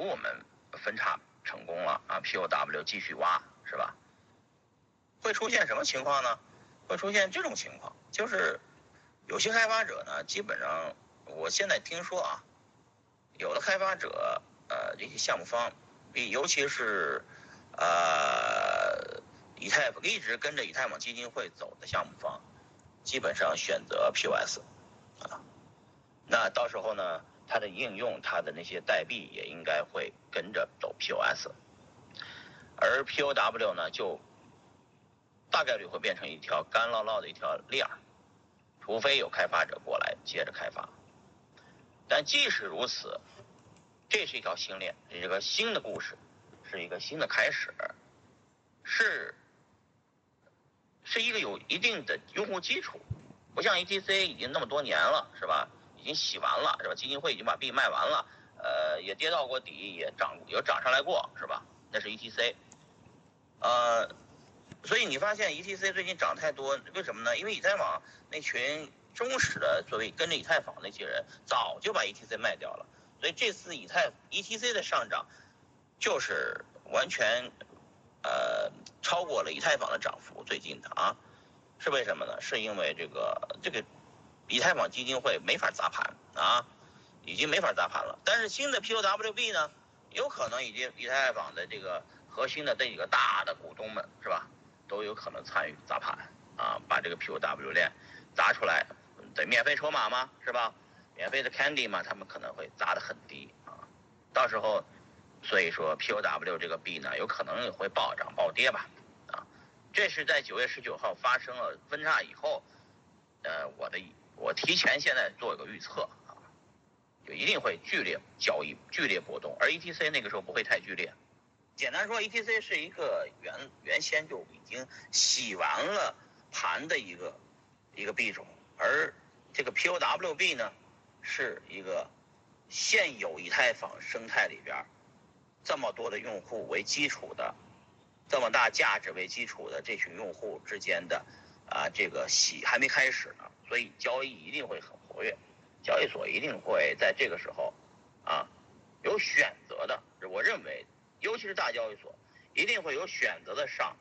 如我们分叉成功了啊，POW 继续挖是吧？会出现什么情况呢？会出现这种情况，就是有些开发者呢，基本上我现在听说啊，有的开发者呃这些项目方，比尤其是呃以太一直跟着以太坊基金会走的项目方，基本上选择 POS 啊，那到时候呢，它的应用它的那些代币也应该会跟着走 POS，而 POW 呢就。大概率会变成一条干捞捞的一条链儿，除非有开发者过来接着开发。但即使如此，这是一条新链，是一个新的故事，是一个新的开始，是是一个有一定的用户基础，不像 ETC 已经那么多年了，是吧？已经洗完了，是吧？基金会已经把币卖完了，呃，也跌到过底，也涨，有涨上来过，是吧？那是 ETC，呃。所以你发现 ETC 最近涨太多，为什么呢？因为以太坊那群忠实的所谓跟着以太坊那些人早就把 ETC 卖掉了，所以这次以太 ETC 的上涨就是完全呃超过了以太坊的涨幅。最近的啊，是为什么呢？是因为这个这个以太坊基金会没法砸盘啊，已经没法砸盘了。但是新的 POW 币呢，有可能已经以太坊的这个核心的这几个大的股东们是吧？都有可能参与砸盘啊，把这个 POW 链砸出来，对，免费筹码吗？是吧？免费的 Candy 嘛，他们可能会砸得很低啊。到时候，所以说 POW 这个币呢，有可能会暴涨暴跌吧啊。这是在九月十九号发生了分叉以后，呃，我的我提前现在做一个预测啊，就一定会剧烈交易、剧烈波动，而 ETC 那个时候不会太剧烈。简单说，ETC 是一个原原先就已经洗完了盘的一个一个币种，而这个 POW 币呢，是一个现有以太坊生态里边这么多的用户为基础的，这么大价值为基础的这群用户之间的啊这个洗还没开始呢，所以交易一定会很活跃，交易所一定会在这个时候啊有选择的，我认为。尤其是大交易所，一定会有选择的上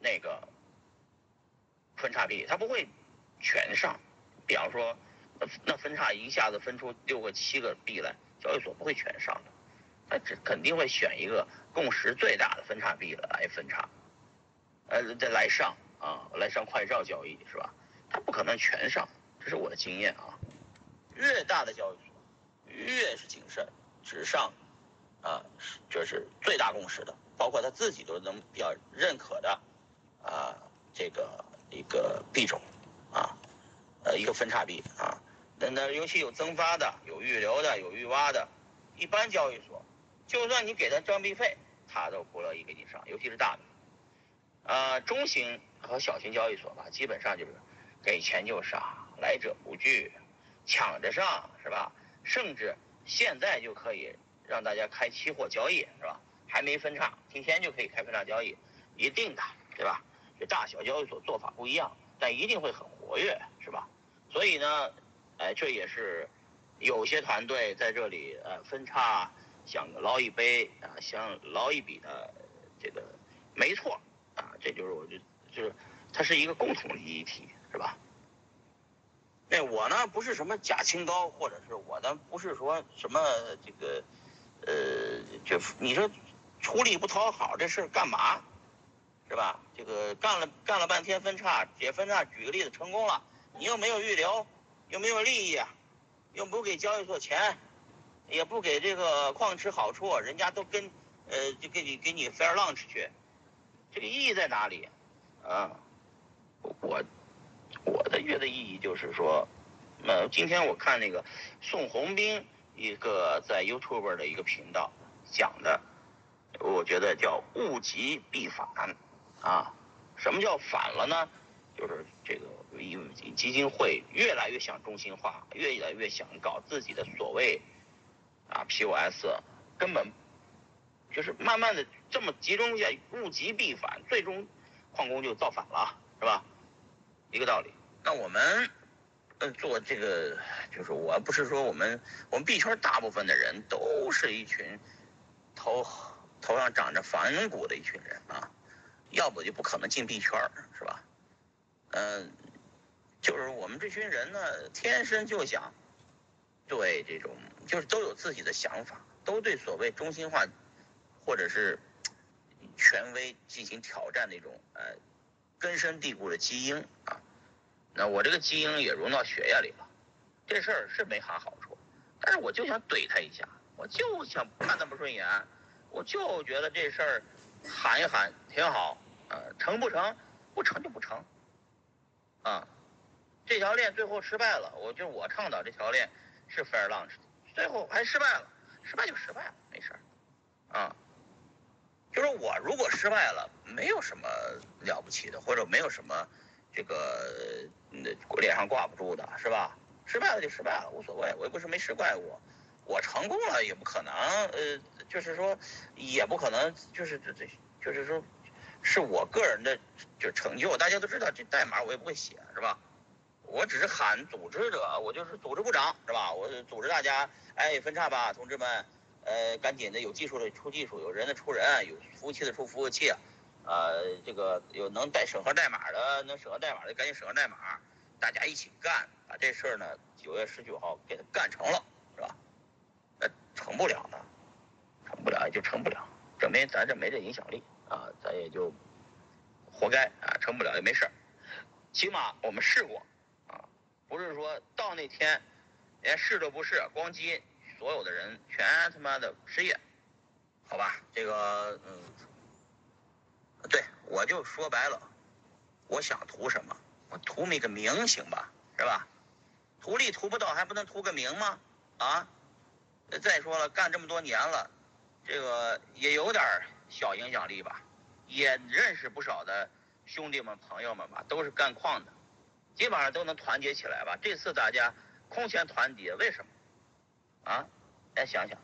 那个分叉币，它不会全上。比方说，那分叉一下子分出六个、七个币来，交易所不会全上的，它只肯定会选一个共识最大的分叉币来分叉，呃，再来上啊，来上快照交易是吧？他不可能全上，这是我的经验啊。越大的交易所越是谨慎，只上。啊，这是最大共识的，包括他自己都能比较认可的，啊，这个一个币种，啊，呃，一个分叉币啊，那那尤其有增发的、有预留的、有预挖的，一般交易所，就算你给他装币费，他都不乐意给你上，尤其是大的，啊，中型和小型交易所吧，基本上就是给钱就上，来者不拒，抢着上是吧？甚至现在就可以。让大家开期货交易是吧？还没分叉，今天就可以开分叉交易，一定的，对吧？这大小交易所做法不一样，但一定会很活跃，是吧？所以呢，哎，这也是有些团队在这里呃分叉想捞一杯啊，想捞一笔的这个没错啊，这就是我就就是它是一个共同利益体，是吧？那我呢不是什么假清高，或者是我呢不是说什么这个。呃，就你说出力不讨好这事儿干嘛，是吧？这个干了干了半天分叉解分叉，举个例子成功了，你又没有预留，又没有利益啊，又不给交易所钱，也不给这个矿池好处，人家都跟呃就给你给你 fair lunch 去，这个意义在哪里？啊，我我的觉得意义就是说，那今天我看那个宋鸿兵。一个在 YouTube 的一个频道讲的，我觉得叫物极必反啊。什么叫反了呢？就是这个基金会越来越想中心化，越来越想搞自己的所谓啊 POS，根本就是慢慢的这么集中一下，物极必反，最终矿工就造反了，是吧？一个道理。那我们呃，做这个就是我不是说我们我们币圈大部分的人都是一群头头上长着反骨的一群人啊，要不就不可能进币圈是吧？嗯，就是我们这群人呢，天生就想对这种就是都有自己的想法，都对所谓中心化或者是权威进行挑战那种呃根深蒂固的基因啊。那我这个基因也融到血液里了，这事儿是没啥好处，但是我就想怼他一下，我就想看他不顺眼，我就觉得这事儿喊一喊挺好，呃，成不成？不成就不成，啊，这条链最后失败了，我就我倡导这条链是 fair lunch，最后还失败了，失败就失败了，没事儿，啊，就是我如果失败了，没有什么了不起的，或者没有什么。这个那脸上挂不住的是吧？失败了就失败了，无所谓。我又不是没失败过，我成功了也不可能，呃，就是说也不可能，就是这这，就是说是我个人的就成就。大家都知道这代码我也不会写是吧？我只是喊组织者，我就是组织部长是吧？我组织大家，哎，分叉吧，同志们，呃，赶紧的，有技术的出技术，有人的出人，有服务器的出服务器。呃，这个有能带审核代码的，能审核代码的赶紧审核代码，大家一起干，把这事儿呢九月十九号给它干成了，是吧？那成不了呢，成不了也就成不了，证明咱这没这影响力啊，咱也就活该啊，成不了也没事儿，起码我们试过啊，不是说到那天连试都不试，咣叽，所有的人全他妈的失业，好吧？这个嗯。对，我就说白了，我想图什么？我图那个名行吧，是吧？图利图不到，还不能图个名吗？啊？再说了，干这么多年了，这个也有点小影响力吧，也认识不少的兄弟们、朋友们吧，都是干矿的，基本上都能团结起来吧。这次大家空前团结，为什么？啊？来想想，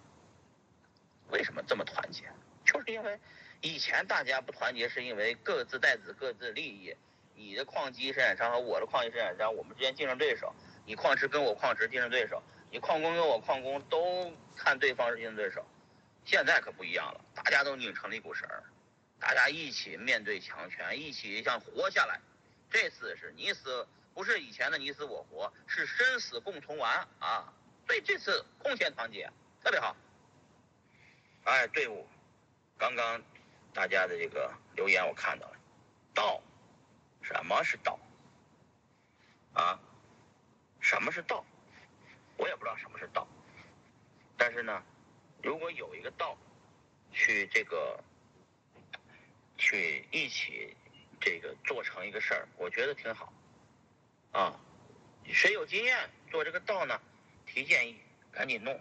为什么这么团结？就是因为。以前大家不团结，是因为各自带子各自利益。你的矿机生产商和我的矿机生产商，我们之间竞争对手。你矿池跟我矿池竞争对手，你矿工跟我矿工都看对方是竞争对手。现在可不一样了，大家都拧成了一股绳儿，大家一起面对强权，一起想活下来。这次是你死，不是以前的你死我活，是生死共同完啊！所以这次空前团结，特别好。哎，队伍，刚刚。大家的这个留言我看到了，道，什么是道？啊，什么是道？我也不知道什么是道。但是呢，如果有一个道，去这个，去一起这个做成一个事儿，我觉得挺好。啊，谁有经验做这个道呢？提建议，赶紧弄。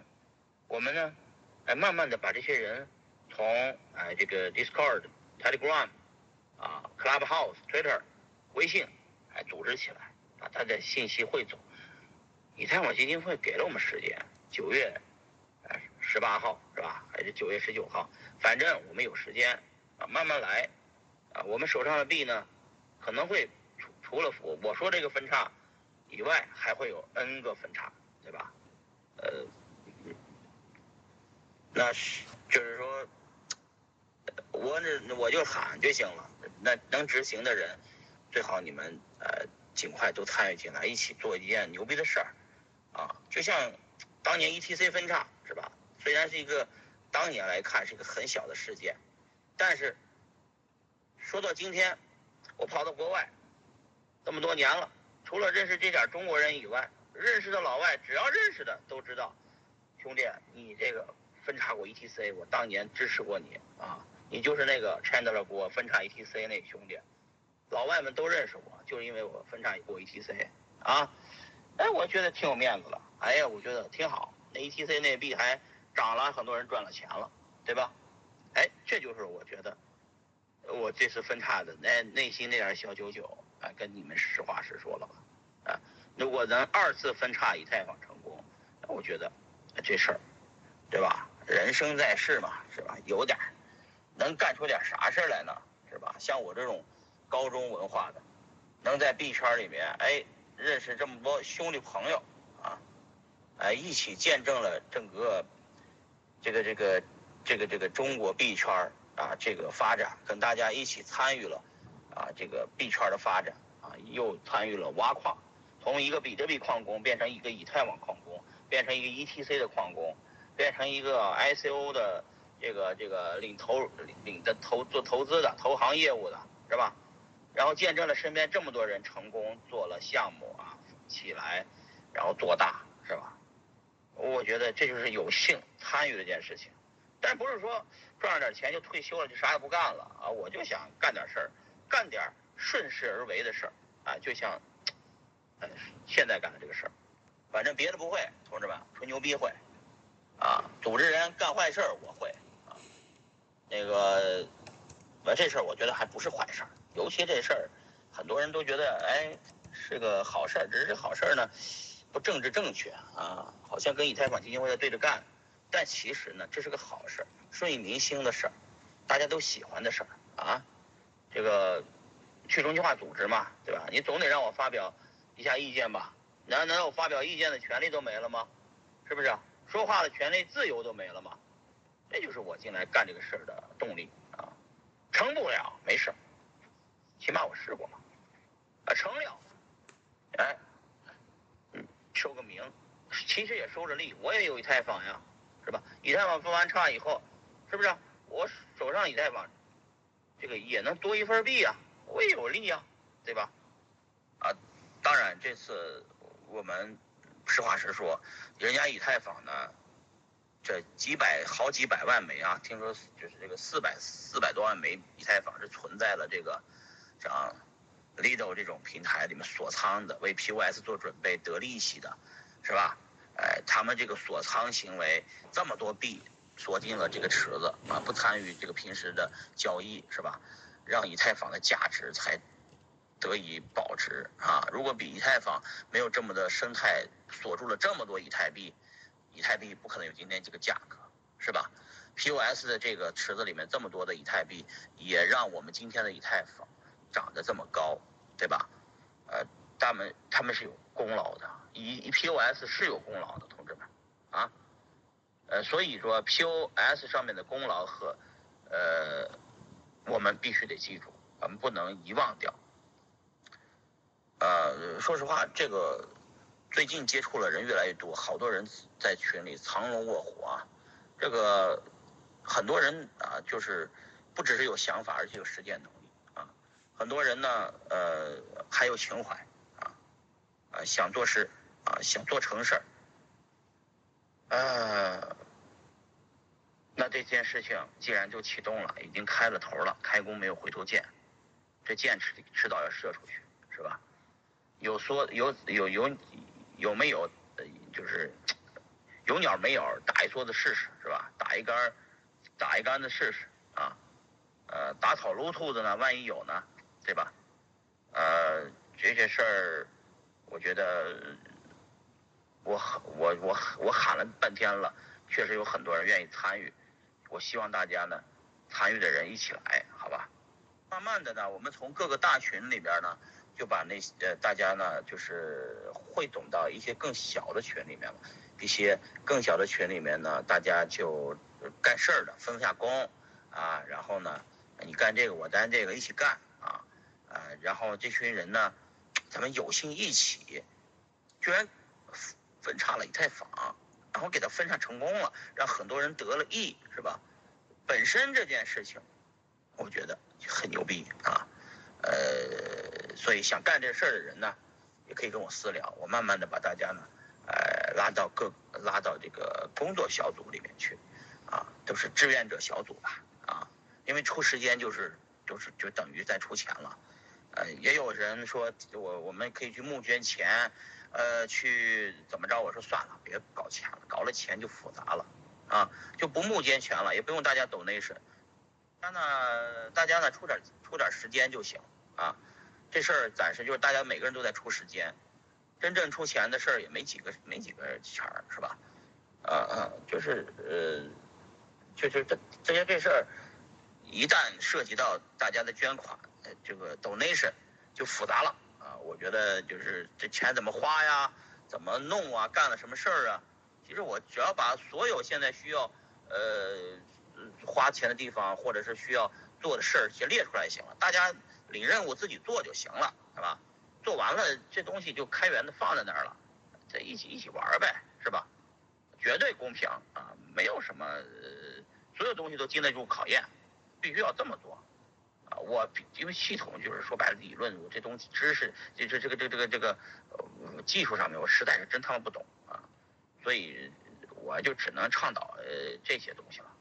我们呢，哎，慢慢的把这些人。从哎这个 Discord、Telegram 啊、Clubhouse、Twitter、微信哎组织起来，把他的信息汇总。以太坊基金会给了我们时间，九月哎十八号是吧？还是九月十九号？反正我们有时间啊，慢慢来啊。我们手上的币呢，可能会除除了我我说这个分叉以外，还会有 N 个分叉，对吧？呃，那是就是说。我那我就喊就行了。那能执行的人，最好你们呃尽快都参与进来，一起做一件牛逼的事儿，啊，就像当年 ETC 分叉是吧？虽然是一个当年来看是一个很小的事件，但是说到今天，我跑到国外这么多年了，除了认识这点中国人以外，认识的老外只要认识的都知道，兄弟，你这个分叉过 ETC，我当年支持过你啊。你就是那个 Chandler 给我分叉 ETC 那兄弟，老外们都认识我，就是因为我分叉过 ETC 啊，哎，我觉得挺有面子的，哎呀，我觉得挺好，那 ETC 那币还涨了，很多人赚了钱了，对吧？哎，这就是我觉得我这次分叉的那内心那点小九九，啊，跟你们实话实说了吧，啊，如果咱二次分叉以太坊成功，那我觉得这事儿，对吧？人生在世嘛，是吧？有点。能干出点啥事儿来呢？是吧？像我这种高中文化的，能在币圈里面，哎，认识这么多兄弟朋友啊，哎，一起见证了整个这个这个这个这个中国币圈啊这个发展，跟大家一起参与了啊这个币圈的发展啊，又参与了挖矿，从一个比特币矿工变成一个以太网矿工，变成一个 ETC 的矿工，变成一个 ICO 的这个这个领投领的投做投资的投行业务的是吧？然后见证了身边这么多人成功做了项目啊起来，然后做大是吧？我觉得这就是有幸参与这件事情，但不是说赚了点钱就退休了就啥也不干了啊！我就想干点事儿，干点顺势而为的事儿啊，就像，现在干的这个事儿，反正别的不会，同志们吹牛逼会，啊，组织人干坏事儿我会啊，那个，完这事儿我觉得还不是坏事儿。尤其这事儿，很多人都觉得哎是个好事儿，只是好事儿呢不政治正确啊，好像跟以太坊基金会在对着干。但其实呢，这是个好事儿，顺应民心的事儿，大家都喜欢的事儿啊。这个去中心化组织嘛，对吧？你总得让我发表一下意见吧？难难道我发表意见的权利都没了吗？是不是？说话的权利、自由都没了吗？这就是我进来干这个事儿的动力啊。成不了没事。起码我试过嘛，啊成了，哎，嗯，收个名，其实也收着利，我也有以太坊呀，是吧？以太坊分完叉以后，是不是？我手上以太坊，这个也能多一份币啊，我也有利啊，对吧？这次我们实话实说，人家以太坊呢，这几百好几百万枚啊，听说就是这个四百四百多万枚以太坊是存在了这个。像 Lido 这种平台里面锁仓的，为 POS 做准备得利息的，是吧？哎，他们这个锁仓行为，这么多币锁进了这个池子啊，不参与这个平时的交易，是吧？让以太坊的价值才得以保值！如果比以太坊没有这么的生态锁住了这么多以太币，以太币不可能有今天这个价格，是吧？POS 的这个池子里面这么多的以太币，也让我们今天的以太坊。长得这么高，对吧？呃，他们他们是有功劳的，一一 POS 是有功劳的，同志们，啊，呃，所以说 POS 上面的功劳和，呃，我们必须得记住，我们不能遗忘掉。说实话，这个最近接触了人越来越多，好多人在群里藏龙卧虎啊，这个很多人啊，就是不只是有想法，而且有实践能力啊。很多人呢，呃，还有情怀，啊，啊，想做事，啊，想做成事儿，呃，那这件事情既然就启动了，已经开了头了，开弓没有回头箭，这箭迟迟早要射出去，是吧？有说有有有有没有，就是有鸟没有，打一梭子试试，是吧？打一杆，打一杆子试试，啊，呃，打草撸兔子呢，万一有呢？对吧？呃，这些事儿，我觉得，我我我我喊了半天了，确实有很多人愿意参与。我希望大家呢，参与的人一起来，好吧？慢慢的呢，我们从各个大群里边呢，就把那呃大家呢，就是汇总到一些更小的群里面了。一些更小的群里面呢，大家就干事儿的，分下工啊，然后呢，你干这个，我干这个，一起干。啊，然后这群人呢，咱们有幸一起，居然分叉了以太坊，然后给他分叉成功了，让很多人得了益，是吧？本身这件事情，我觉得很牛逼啊，呃，所以想干这事儿的人呢，也可以跟我私聊，我慢慢的把大家呢，呃，拉到各拉到这个工作小组里面去，啊，都是志愿者小组吧，啊，因为出时间就是就是就等于在出钱了。呃，也有人说我我们可以去募捐钱，呃，去怎么着？我说算了，别搞钱了，搞了钱就复杂了，啊，就不募捐钱了，也不用大家抖内是，那呢，大家呢出点出点时间就行啊，这事儿暂时就是大家每个人都在出时间，真正出钱的事儿也没几个没几个钱儿是吧？啊啊，就是呃，就是这这些这事儿，一旦涉及到大家的捐款。这个 donation 就复杂了啊！我觉得就是这钱怎么花呀，怎么弄啊，干了什么事儿啊？其实我只要把所有现在需要呃花钱的地方，或者是需要做的事儿先列出来就行了，大家领任务自己做就行了，是吧？做完了这东西就开源的放在那儿了，这一起一起玩呗，是吧？绝对公平啊，没有什么，所有东西都经得住考验，必须要这么做。啊，我因为系统就是说白了，理论我这东西知识，这这这个这个这个这个呃技术上面，我实在是真他妈不懂啊，所以我就只能倡导呃这些东西了。